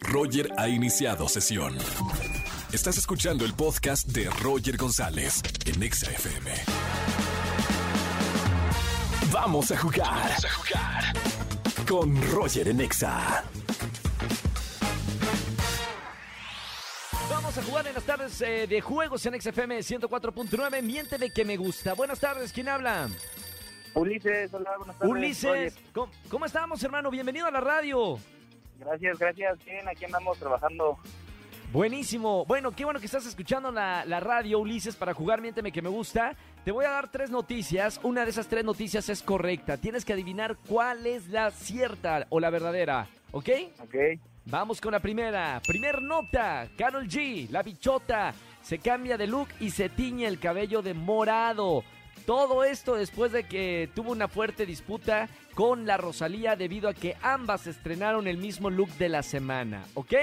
Roger ha iniciado sesión. Estás escuchando el podcast de Roger González en Exa FM. Vamos a jugar. Vamos a jugar. Con Roger en Exa. Vamos a jugar en las tardes eh, de juegos en XFM 104.9. Miénteme que me gusta. Buenas tardes, ¿quién habla? Ulises, hola, buenas tardes. Ulises, ¿cómo, cómo estamos, hermano? Bienvenido a la radio. Gracias, gracias. Bien, aquí andamos trabajando. Buenísimo. Bueno, qué bueno que estás escuchando la, la radio, Ulises, para jugar Miénteme que me gusta. Te voy a dar tres noticias. Una de esas tres noticias es correcta. Tienes que adivinar cuál es la cierta o la verdadera. ¿Ok? Ok. Vamos con la primera. Primer nota. Carol G, la bichota, se cambia de look y se tiñe el cabello de morado. Todo esto después de que tuvo una fuerte disputa con la Rosalía debido a que ambas estrenaron el mismo look de la semana. ¿Ok?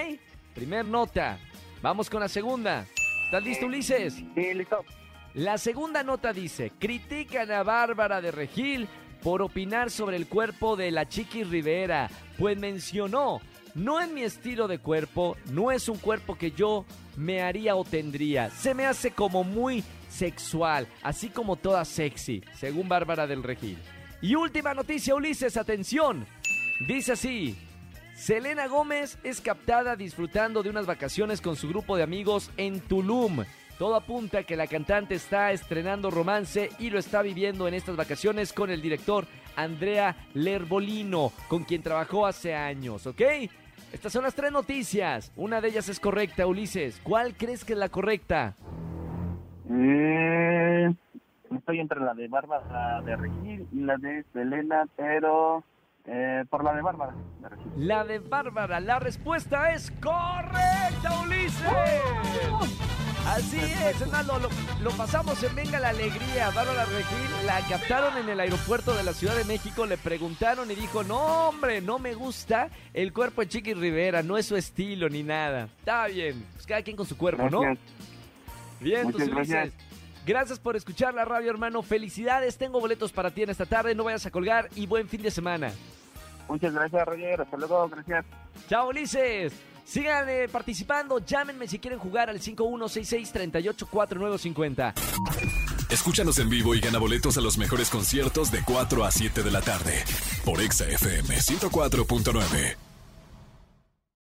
Primer nota. Vamos con la segunda. ¿Estás listo, Ulises? Sí, listo. La segunda nota dice, critican a Bárbara de Regil por opinar sobre el cuerpo de la Chiqui Rivera, pues mencionó, no es mi estilo de cuerpo, no es un cuerpo que yo me haría o tendría, se me hace como muy sexual, así como toda sexy, según Bárbara del Regil. Y última noticia, Ulises, atención, dice así, Selena Gómez es captada disfrutando de unas vacaciones con su grupo de amigos en Tulum. Todo apunta a que la cantante está estrenando romance y lo está viviendo en estas vacaciones con el director Andrea Lerbolino, con quien trabajó hace años, ¿ok? Estas son las tres noticias. Una de ellas es correcta, Ulises. ¿Cuál crees que es la correcta? Eh, estoy entre la de Bárbara de Regil y la de Selena, pero eh, por la de Bárbara de Regil. La de Bárbara. La respuesta es correcta, Ulises. Así es, hermano, lo, lo pasamos en Venga la Alegría. Bárbara Regil la captaron en el aeropuerto de la Ciudad de México, le preguntaron y dijo, no hombre, no me gusta el cuerpo de Chiqui Rivera, no es su estilo ni nada. Está bien, pues cada quien con su cuerpo, ¿no? Bien, Muchas tus Ulises. gracias. Gracias por escuchar la radio, hermano. Felicidades, tengo boletos para ti en esta tarde, no vayas a colgar y buen fin de semana. Muchas gracias, Roger. Hasta luego, gracias. Chao, Ulises. Sigan eh, participando, llámenme si quieren jugar al 5166-384950. Escúchanos en vivo y gana boletos a los mejores conciertos de 4 a 7 de la tarde por Exa FM 104.9.